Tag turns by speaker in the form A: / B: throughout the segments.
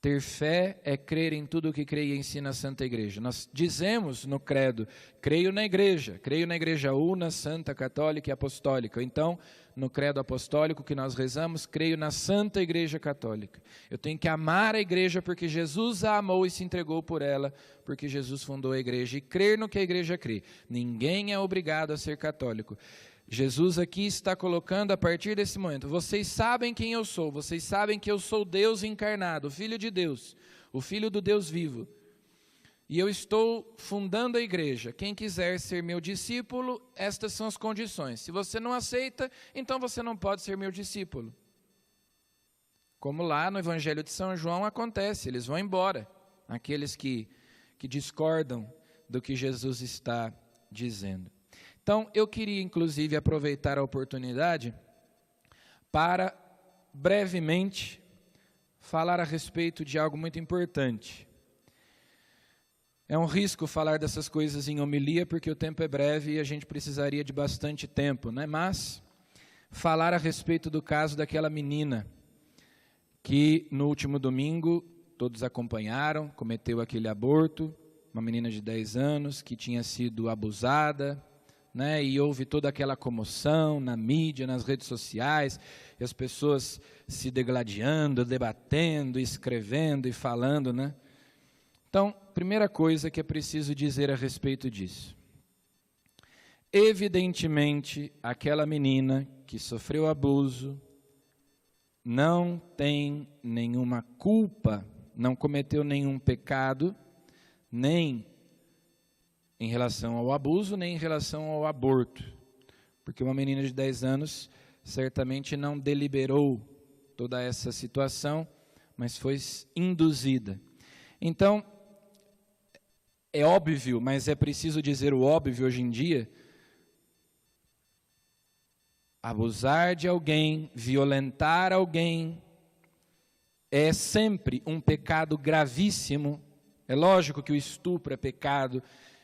A: Ter fé é crer em tudo o que creia e ensina a Santa Igreja. Nós dizemos no credo, creio na Igreja, creio na Igreja una, Santa, Católica e Apostólica. Então, no credo apostólico que nós rezamos, creio na Santa Igreja Católica. Eu tenho que amar a Igreja porque Jesus a amou e se entregou por ela, porque Jesus fundou a Igreja. E crer no que a Igreja crê. Ninguém é obrigado a ser católico. Jesus aqui está colocando a partir desse momento: vocês sabem quem eu sou, vocês sabem que eu sou Deus encarnado, o Filho de Deus, o Filho do Deus vivo. E eu estou fundando a igreja. Quem quiser ser meu discípulo, estas são as condições. Se você não aceita, então você não pode ser meu discípulo. Como lá no Evangelho de São João acontece, eles vão embora, aqueles que, que discordam do que Jesus está dizendo. Então, eu queria inclusive aproveitar a oportunidade para brevemente falar a respeito de algo muito importante. É um risco falar dessas coisas em homilia, porque o tempo é breve e a gente precisaria de bastante tempo, né? Mas falar a respeito do caso daquela menina que no último domingo todos acompanharam, cometeu aquele aborto, uma menina de 10 anos que tinha sido abusada, né, e houve toda aquela comoção na mídia, nas redes sociais, e as pessoas se degladiando, debatendo, escrevendo e falando, né? Então, primeira coisa que é preciso dizer a respeito disso. Evidentemente, aquela menina que sofreu abuso não tem nenhuma culpa, não cometeu nenhum pecado, nem em relação ao abuso nem em relação ao aborto. Porque uma menina de 10 anos certamente não deliberou toda essa situação, mas foi induzida. Então, é óbvio, mas é preciso dizer o óbvio hoje em dia. Abusar de alguém, violentar alguém, é sempre um pecado gravíssimo. É lógico que o estupro é pecado,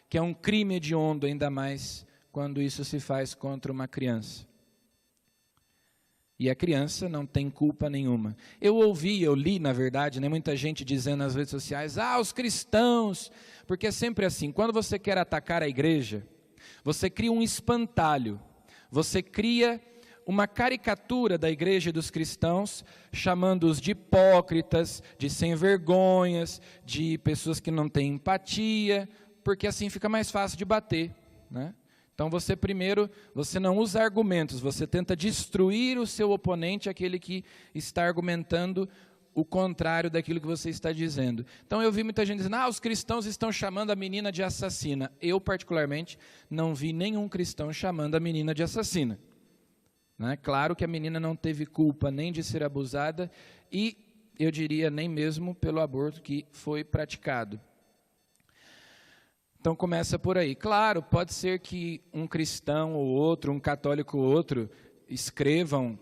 A: que é um crime hediondo, ainda mais quando isso se faz contra uma criança. E a criança não tem culpa nenhuma. Eu ouvi, eu li, na verdade, né, muita gente dizendo nas redes sociais: ah, os cristãos. Porque é sempre assim: quando você quer atacar a igreja, você cria um espantalho, você cria uma caricatura da igreja e dos cristãos, chamando-os de hipócritas, de sem vergonhas, de pessoas que não têm empatia, porque assim fica mais fácil de bater, né? Então você primeiro, você não usa argumentos, você tenta destruir o seu oponente, aquele que está argumentando o contrário daquilo que você está dizendo. Então eu vi muita gente dizendo: "Ah, os cristãos estão chamando a menina de assassina". Eu particularmente não vi nenhum cristão chamando a menina de assassina. Né? Claro que a menina não teve culpa nem de ser abusada e eu diria nem mesmo pelo aborto que foi praticado. Então começa por aí. Claro, pode ser que um cristão ou outro, um católico ou outro, escrevam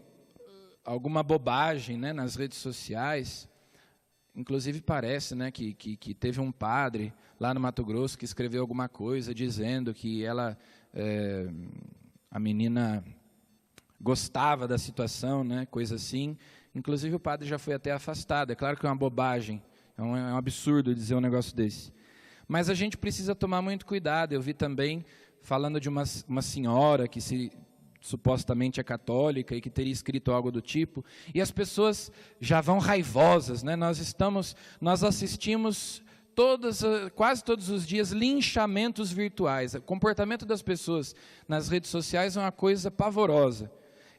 A: alguma bobagem né, nas redes sociais. Inclusive parece né, que, que, que, teve um padre lá no Mato Grosso que escreveu alguma coisa dizendo que ela, é, a menina gostava da situação, né, coisa assim. Inclusive o padre já foi até afastado. É claro que é uma bobagem, é um, é um absurdo dizer um negócio desse. Mas a gente precisa tomar muito cuidado. Eu vi também falando de uma, uma senhora que se supostamente é católica e que teria escrito algo do tipo, e as pessoas já vão raivosas, né? Nós estamos, nós assistimos todas, quase todos os dias linchamentos virtuais. O comportamento das pessoas nas redes sociais é uma coisa pavorosa.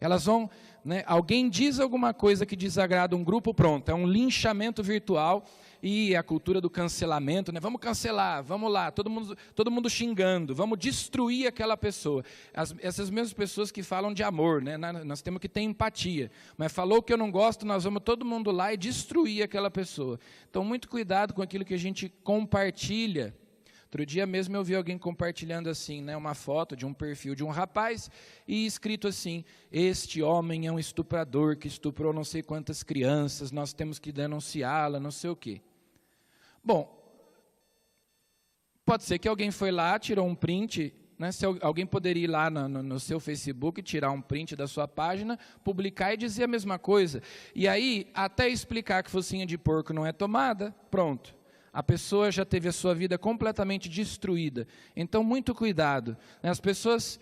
A: Elas vão, né, alguém diz alguma coisa que desagrada um grupo, pronto, é um linchamento virtual e a cultura do cancelamento, né? Vamos cancelar, vamos lá, todo mundo, todo mundo xingando, vamos destruir aquela pessoa. As, essas mesmas pessoas que falam de amor, né? Nós temos que ter empatia. Mas falou que eu não gosto, nós vamos todo mundo lá e destruir aquela pessoa. Então, muito cuidado com aquilo que a gente compartilha. Outro dia mesmo eu vi alguém compartilhando assim, né, uma foto de um perfil de um rapaz e escrito assim: Este homem é um estuprador que estuprou não sei quantas crianças, nós temos que denunciá-la, não sei o quê. Bom, pode ser que alguém foi lá, tirou um print Né? Se alguém poderia ir lá no, no, seu Facebook, tirar um print da sua página, publicar e dizer a mesma coisa. E aí, até explicar que focinha de porco não é tomada, pronto. A pessoa já teve a sua vida completamente destruída. Então, muito cuidado. Né? As pessoas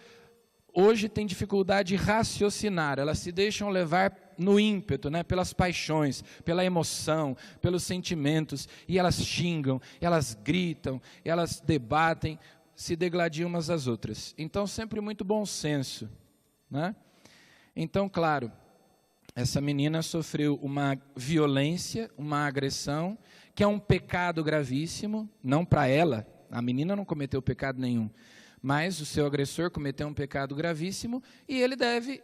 A: hoje têm dificuldade de raciocinar, elas se deixam levar no ímpeto, né, pelas paixões, pela emoção, pelos sentimentos, e elas xingam, elas gritam, elas debatem, se degladiam umas às outras. Então, sempre muito bom senso. Né? Então, claro, essa menina sofreu uma violência, uma agressão, que é um pecado gravíssimo, não para ela, a menina não cometeu pecado nenhum, mas o seu agressor cometeu um pecado gravíssimo e ele deve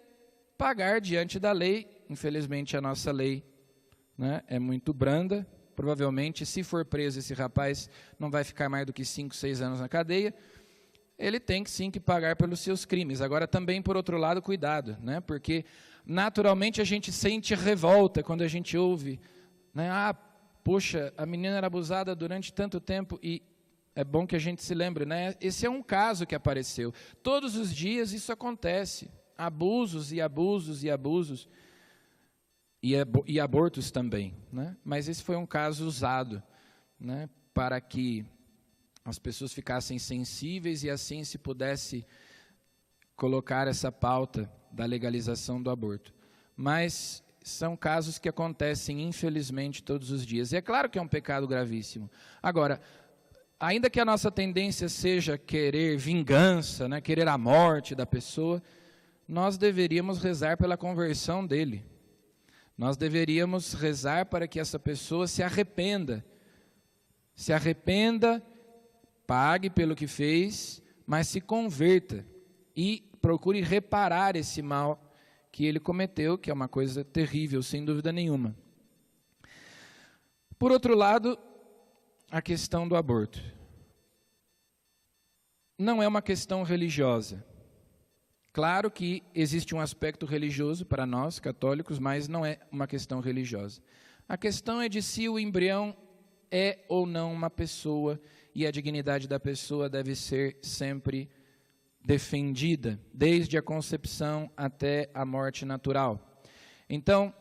A: pagar diante da lei. Infelizmente, a nossa lei né, é muito branda. Provavelmente, se for preso esse rapaz, não vai ficar mais do que 5, 6 anos na cadeia. Ele tem que sim que pagar pelos seus crimes. Agora, também, por outro lado, cuidado, né, porque naturalmente a gente sente revolta quando a gente ouve, né, ah, poxa, a menina era abusada durante tanto tempo e é bom que a gente se lembre, né? Esse é um caso que apareceu. Todos os dias isso acontece abusos e abusos e abusos e, e abortos também, né? Mas esse foi um caso usado, né, para que as pessoas ficassem sensíveis e assim se pudesse colocar essa pauta da legalização do aborto. Mas são casos que acontecem, infelizmente, todos os dias. E é claro que é um pecado gravíssimo. Agora, ainda que a nossa tendência seja querer vingança, né, querer a morte da pessoa, nós deveríamos rezar pela conversão dele. Nós deveríamos rezar para que essa pessoa se arrependa. Se arrependa, pague pelo que fez, mas se converta e procure reparar esse mal que ele cometeu, que é uma coisa terrível, sem dúvida nenhuma. Por outro lado, a questão do aborto. Não é uma questão religiosa. Claro que existe um aspecto religioso para nós, católicos, mas não é uma questão religiosa. A questão é de se o embrião é ou não uma pessoa e a dignidade da pessoa deve ser sempre defendida, desde a concepção até a morte natural. Então,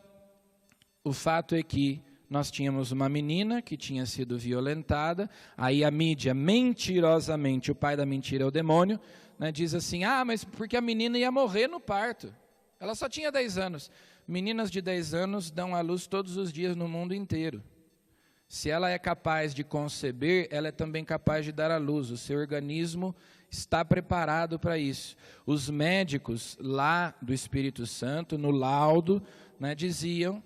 A: o fato é que nós tínhamos uma menina que tinha sido violentada, aí a mídia, mentirosamente, o pai da mentira é o demônio, né, diz assim: ah, mas porque a menina ia morrer no parto. Ela só tinha 10 anos. Meninas de 10 anos dão à luz todos os dias no mundo inteiro. Se ela é capaz de conceber, ela é também capaz de dar à luz. O seu organismo está preparado para isso. Os médicos lá do Espírito Santo, no laudo, né, diziam,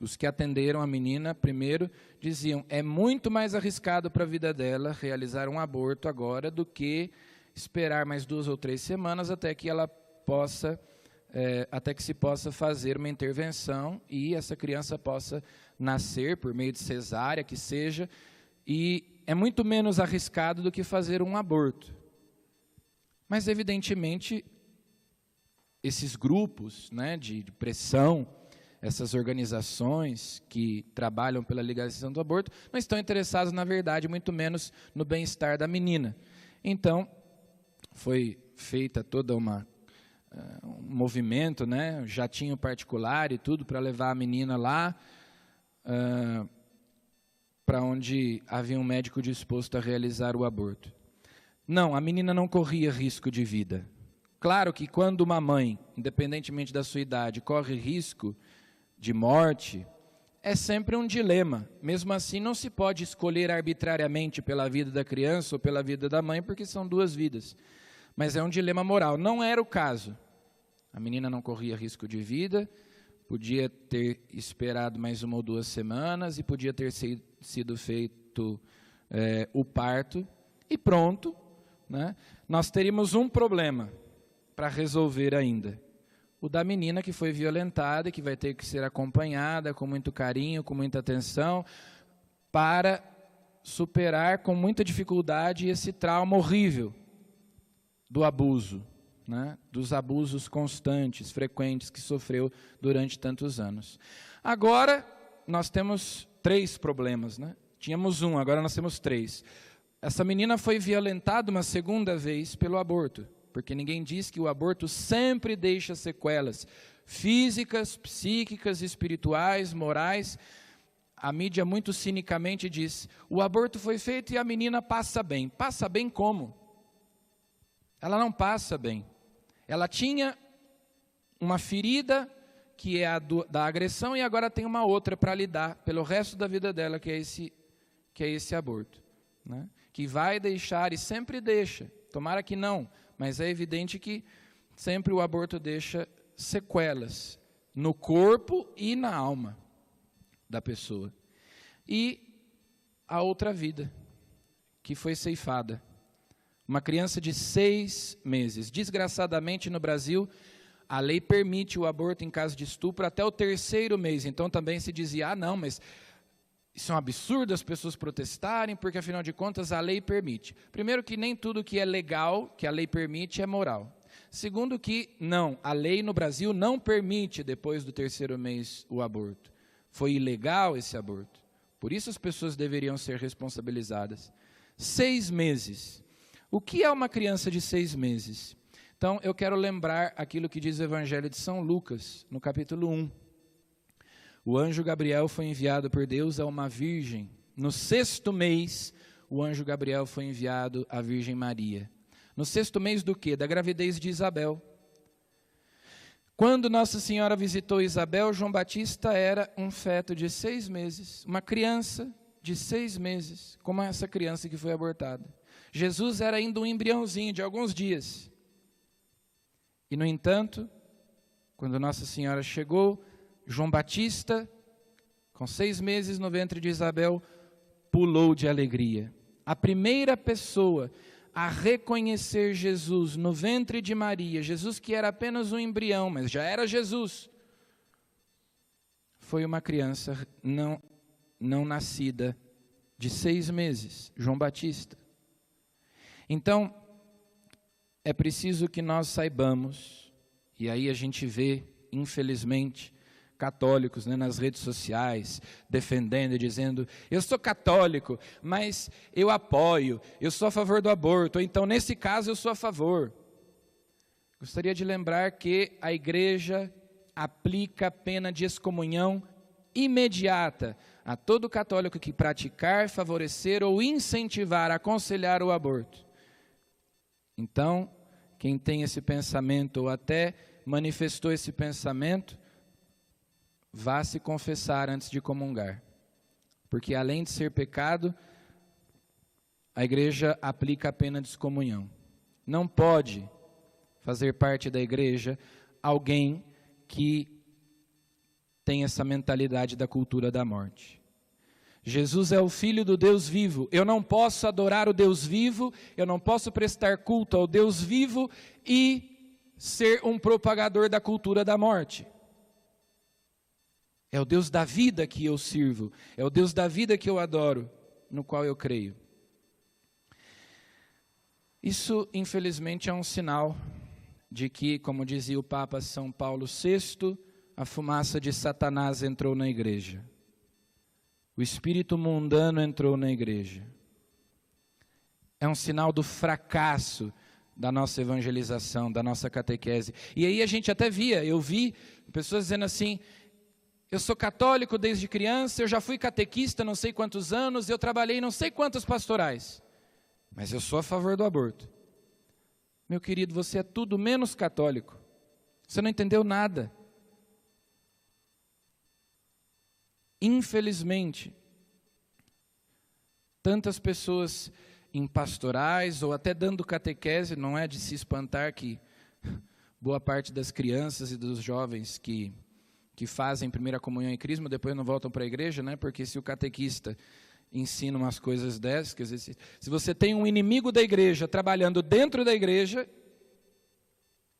A: os que atenderam a menina primeiro, diziam: é muito mais arriscado para a vida dela realizar um aborto agora do que esperar mais duas ou três semanas até que ela possa, é, até que se possa fazer uma intervenção e essa criança possa nascer por meio de cesárea, que seja, e é muito menos arriscado do que fazer um aborto. Mas, evidentemente, esses grupos né, de, pressão, essas organizações que trabalham pela legalização do aborto, não estão interessados, na verdade, muito menos no bem-estar da menina. Então, foi feita toda uma uh, um movimento, né, jatinho particular e tudo para levar a menina lá uh, para onde havia um médico disposto a realizar o aborto. Não, a menina não corria risco de vida. Claro que quando uma mãe, independentemente da sua idade, corre risco de morte, é sempre um dilema. Mesmo assim, não se pode escolher arbitrariamente pela vida da criança ou pela vida da mãe, porque são duas vidas mas é um dilema moral. Não era o caso. A menina não corria risco de vida, podia ter esperado mais uma ou duas semanas e podia ter sido feito é, o parto e pronto. Né? Nós teríamos um problema para resolver ainda. O da menina que foi violentada e que vai ter que ser acompanhada com muito carinho, com muita atenção, para superar com muita dificuldade esse trauma horrível do abuso, né, dos abusos constantes, frequentes que sofreu durante tantos anos. Agora nós temos três problemas, né? Tínhamos um, agora nós temos três. essa menina foi violentada uma segunda vez pelo aborto, porque ninguém diz que o aborto sempre deixa sequelas físicas, psíquicas, espirituais, morais. A mídia muito cinicamente diz: o aborto foi feito e a menina passa bem. Passa bem como? Ela não passa bem. Ela tinha uma ferida que é a do, da agressão e agora tem uma outra para lidar pelo resto da vida dela, que é esse, que é esse aborto. Né? Que vai deixar e sempre deixa, tomara que não, mas é evidente que sempre o aborto deixa sequelas no corpo e na alma da pessoa. E a outra vida, que foi ceifada. Uma criança de seis meses. Desgraçadamente, no Brasil, a lei permite o aborto em caso de estupro até o terceiro mês. Então também se dizia: ah, não, mas isso é um absurdo as pessoas protestarem, porque afinal de contas a lei permite. Primeiro, que nem tudo que é legal, que a lei permite, é moral. Segundo que, não, a lei no Brasil não permite, depois do terceiro mês, o aborto. Foi ilegal esse aborto. Por isso as pessoas deveriam ser responsabilizadas. Seis meses. O que é uma criança de seis meses? Então, eu quero lembrar aquilo que diz o Evangelho de São Lucas, no capítulo 1. O anjo Gabriel foi enviado por Deus a uma virgem. No sexto mês, o anjo Gabriel foi enviado à Virgem Maria. No sexto mês do quê? Da gravidez de Isabel. Quando Nossa Senhora visitou Isabel, João Batista era um feto de seis meses, uma criança de seis meses, como essa criança que foi abortada. Jesus era ainda um embriãozinho de alguns dias. E, no entanto, quando Nossa Senhora chegou, João Batista, com seis meses no ventre de Isabel, pulou de alegria. A primeira pessoa a reconhecer Jesus no ventre de Maria, Jesus que era apenas um embrião, mas já era Jesus, foi uma criança não, não nascida de seis meses, João Batista. Então, é preciso que nós saibamos, e aí a gente vê, infelizmente, católicos né, nas redes sociais, defendendo e dizendo: eu sou católico, mas eu apoio, eu sou a favor do aborto, então, nesse caso, eu sou a favor. Gostaria de lembrar que a igreja aplica a pena de excomunhão imediata a todo católico que praticar, favorecer ou incentivar, aconselhar o aborto. Então, quem tem esse pensamento ou até manifestou esse pensamento, vá se confessar antes de comungar. Porque além de ser pecado, a igreja aplica a pena de excomunhão. Não pode fazer parte da igreja alguém que tem essa mentalidade da cultura da morte. Jesus é o Filho do Deus vivo. Eu não posso adorar o Deus vivo, eu não posso prestar culto ao Deus vivo e ser um propagador da cultura da morte. É o Deus da vida que eu sirvo, é o Deus da vida que eu adoro, no qual eu creio. Isso, infelizmente, é um sinal de que, como dizia o Papa São Paulo VI, a fumaça de Satanás entrou na igreja. O espírito mundano entrou na igreja. É um sinal do fracasso da nossa evangelização, da nossa catequese. E aí a gente até via, eu vi pessoas dizendo assim: eu sou católico desde criança, eu já fui catequista não sei quantos anos, eu trabalhei não sei quantos pastorais, mas eu sou a favor do aborto. Meu querido, você é tudo menos católico. Você não entendeu nada. Infelizmente, tantas pessoas em pastorais ou até dando catequese, não é de se espantar que boa parte das crianças e dos jovens que que fazem primeira comunhão em Crisma, depois não voltam para a igreja, né? Porque se o catequista ensina umas coisas dessas, quer dizer, se, se você tem um inimigo da igreja trabalhando dentro da igreja,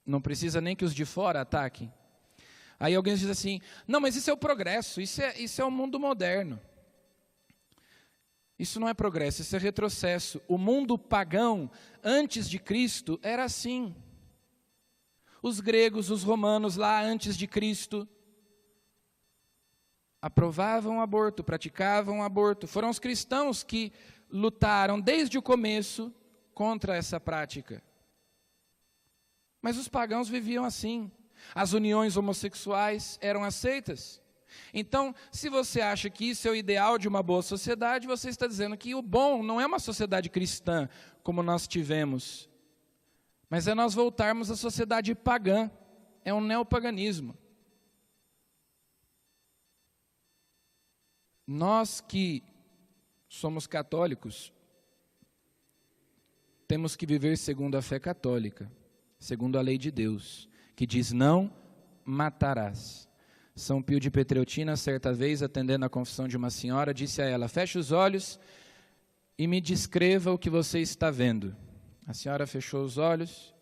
A: não precisa nem que os de fora ataquem. Aí alguém diz assim: não, mas isso é o progresso, isso é, isso é o mundo moderno. Isso não é progresso, isso é retrocesso. O mundo pagão, antes de Cristo, era assim. Os gregos, os romanos, lá antes de Cristo, aprovavam o aborto, praticavam o aborto. Foram os cristãos que lutaram desde o começo contra essa prática. Mas os pagãos viviam assim. As uniões homossexuais eram aceitas. Então, se você acha que isso é o ideal de uma boa sociedade, você está dizendo que o bom não é uma sociedade cristã, como nós tivemos, mas é nós voltarmos à sociedade pagã, é um neopaganismo. Nós que somos católicos, temos que viver segundo a fé católica, segundo a lei de Deus, que diz: não matarás. São Pio de Petreutina, certa vez, atendendo a confissão de uma senhora, disse a ela: Feche os olhos e me descreva o que você está vendo. A senhora fechou os olhos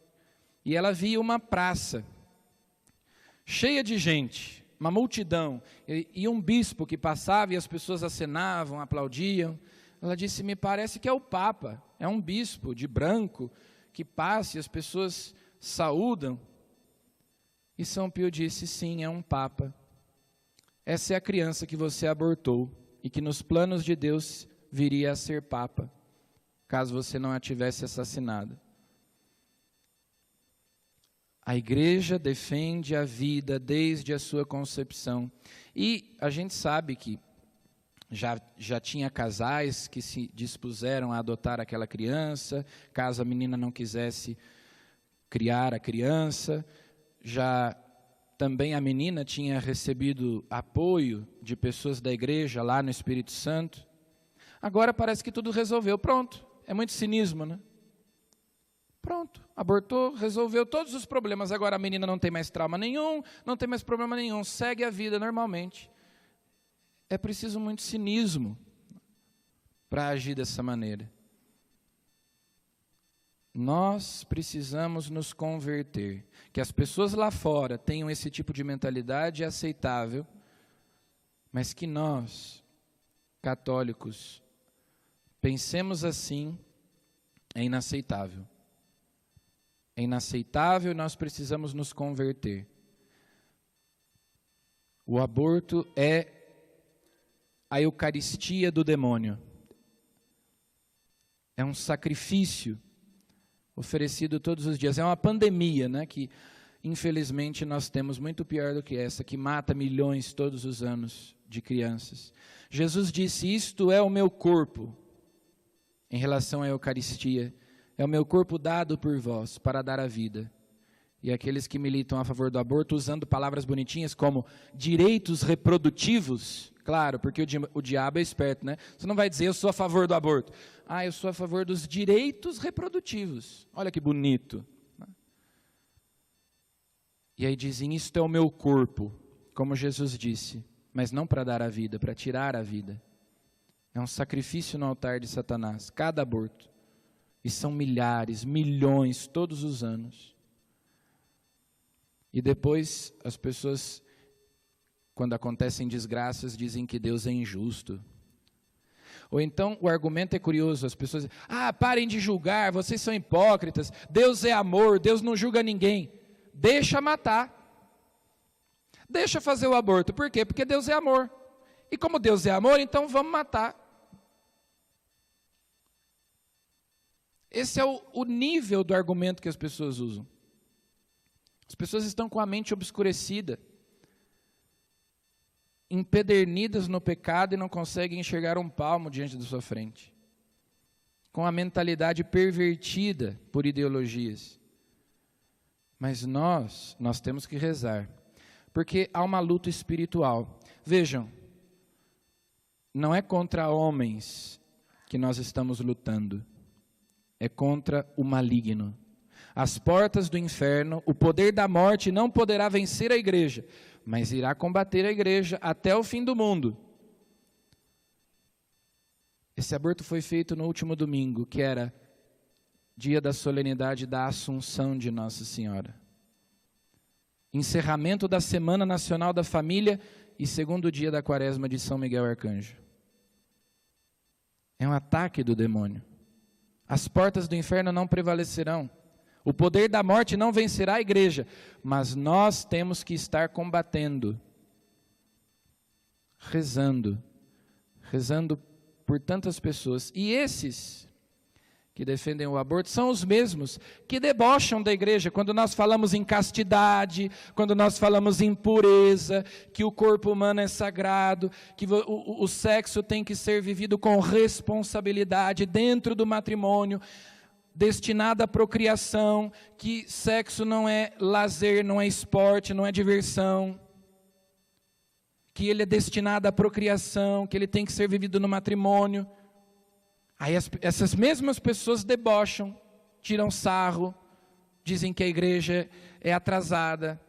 A: e ela via uma praça cheia de gente, uma multidão, e, e um bispo que passava e as pessoas acenavam, aplaudiam. Ela disse: Me parece que é o Papa, é um bispo de branco que passa e as pessoas saúdam. E São Pio disse: Sim, é um Papa. Essa é a criança que você abortou e que nos planos de Deus viria a ser Papa, caso você não a tivesse assassinado. A igreja defende a vida desde a sua concepção. E a gente sabe que já, já tinha casais que se dispuseram a adotar aquela criança, caso a menina não quisesse criar a criança. Já também a menina tinha recebido apoio de pessoas da igreja lá no Espírito Santo. Agora parece que tudo resolveu. Pronto. É muito cinismo, né? Pronto. Abortou, resolveu todos os problemas. Agora a menina não tem mais trauma nenhum, não tem mais problema nenhum. Segue a vida normalmente. É preciso muito cinismo para agir dessa maneira. Nós precisamos nos converter. Que as pessoas lá fora tenham esse tipo de mentalidade é aceitável, mas que nós, católicos, pensemos assim é inaceitável. É inaceitável e nós precisamos nos converter. O aborto é a Eucaristia do demônio. É um sacrifício oferecido todos os dias. É uma pandemia, né, que infelizmente nós temos muito pior do que essa, que mata milhões todos os anos de crianças. Jesus disse: Isto é o meu corpo, em relação à Eucaristia, é o meu corpo dado por vós para dar a vida. E aqueles que militam a favor do aborto usando palavras bonitinhas como direitos reprodutivos, claro, porque o, di o diabo é esperto, né? Você não vai dizer eu sou a favor do aborto. Ah, eu sou a favor dos direitos reprodutivos. Olha que bonito. E aí dizem: Isto é o meu corpo, como Jesus disse, mas não para dar a vida, para tirar a vida. É um sacrifício no altar de Satanás, cada aborto. E são milhares, milhões, todos os anos. E depois as pessoas, quando acontecem desgraças, dizem que Deus é injusto. Ou então o argumento é curioso, as pessoas dizem, ah, parem de julgar, vocês são hipócritas, Deus é amor, Deus não julga ninguém. Deixa matar. Deixa fazer o aborto. Por quê? Porque Deus é amor. E como Deus é amor, então vamos matar. Esse é o, o nível do argumento que as pessoas usam. As pessoas estão com a mente obscurecida empedernidas no pecado e não conseguem enxergar um palmo diante da sua frente. Com a mentalidade pervertida por ideologias. Mas nós, nós temos que rezar, porque há uma luta espiritual. Vejam, não é contra homens que nós estamos lutando, é contra o maligno. As portas do inferno, o poder da morte não poderá vencer a igreja, mas irá combater a igreja até o fim do mundo. Esse aborto foi feito no último domingo, que era dia da solenidade da Assunção de Nossa Senhora. Encerramento da Semana Nacional da Família e segundo dia da Quaresma de São Miguel Arcanjo. É um ataque do demônio. As portas do inferno não prevalecerão. O poder da morte não vencerá a igreja, mas nós temos que estar combatendo, rezando, rezando por tantas pessoas. E esses que defendem o aborto são os mesmos que debocham da igreja quando nós falamos em castidade, quando nós falamos em pureza, que o corpo humano é sagrado, que o, o, o sexo tem que ser vivido com responsabilidade dentro do matrimônio, destinado à procriação, que sexo não é lazer, não é esporte, não é diversão que ele é destinado à procriação, que ele tem que ser vivido no matrimônio. Aí as, essas mesmas pessoas debocham, tiram sarro, dizem que a igreja é atrasada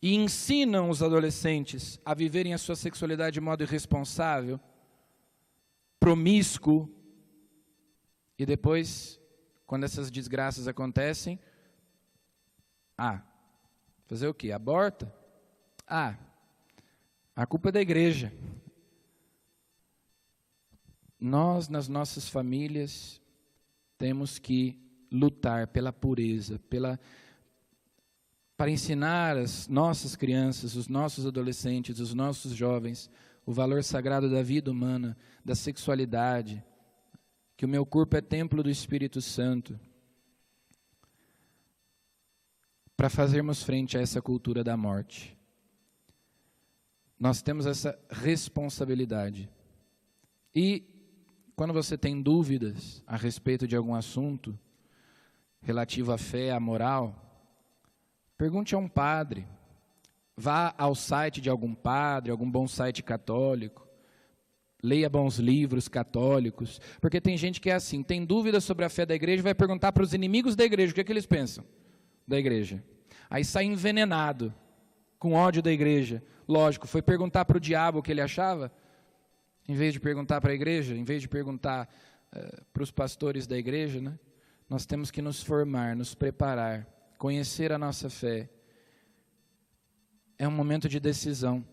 A: e ensinam os adolescentes a viverem a sua sexualidade de modo irresponsável, promíscuo, e depois, quando essas desgraças acontecem, ah, fazer o quê? Aborta? Ah, a culpa é da igreja. Nós, nas nossas famílias, temos que lutar pela pureza, pela para ensinar as nossas crianças, os nossos adolescentes, os nossos jovens, o valor sagrado da vida humana, da sexualidade, que o meu corpo é templo do Espírito Santo, para fazermos frente a essa cultura da morte. Nós temos essa responsabilidade. E quando você tem dúvidas a respeito de algum assunto relativo à fé, à moral, pergunte a um padre. Vá ao site de algum padre, algum bom site católico. Leia bons livros católicos, porque tem gente que é assim, tem dúvidas sobre a fé da igreja, vai perguntar para os inimigos da igreja o que, é que eles pensam da igreja. Aí sai envenenado, com ódio da igreja. Lógico, foi perguntar para o diabo o que ele achava, em vez de perguntar para a igreja, em vez de perguntar uh, para os pastores da igreja, né? Nós temos que nos formar, nos preparar, conhecer a nossa fé. É um momento de decisão.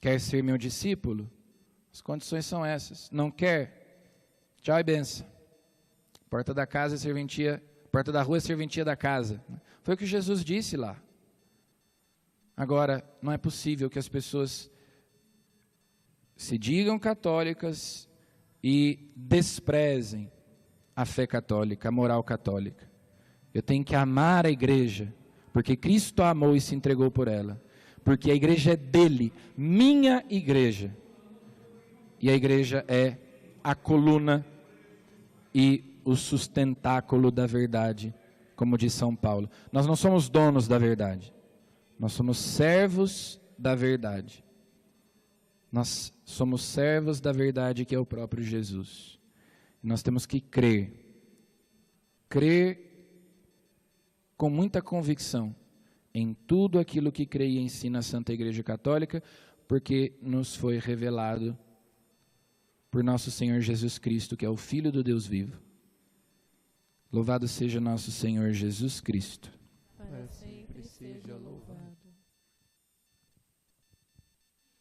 A: Quer ser meu discípulo? As condições são essas. Não quer? Tchau e benção. Porta da casa é serventia, porta da rua é serventia da casa. Foi o que Jesus disse lá. Agora, não é possível que as pessoas se digam católicas e desprezem a fé católica, a moral católica. Eu tenho que amar a igreja, porque Cristo a amou e se entregou por ela. Porque a igreja é dele, minha igreja. E a igreja é a coluna e o sustentáculo da verdade, como diz São Paulo. Nós não somos donos da verdade. Nós somos servos da verdade. Nós somos servos da verdade que é o próprio Jesus. Nós temos que crer. Crer com muita convicção em tudo aquilo que crê e ensina a Santa Igreja Católica, porque nos foi revelado por nosso Senhor Jesus Cristo, que é o Filho do Deus vivo. Louvado seja nosso Senhor Jesus Cristo.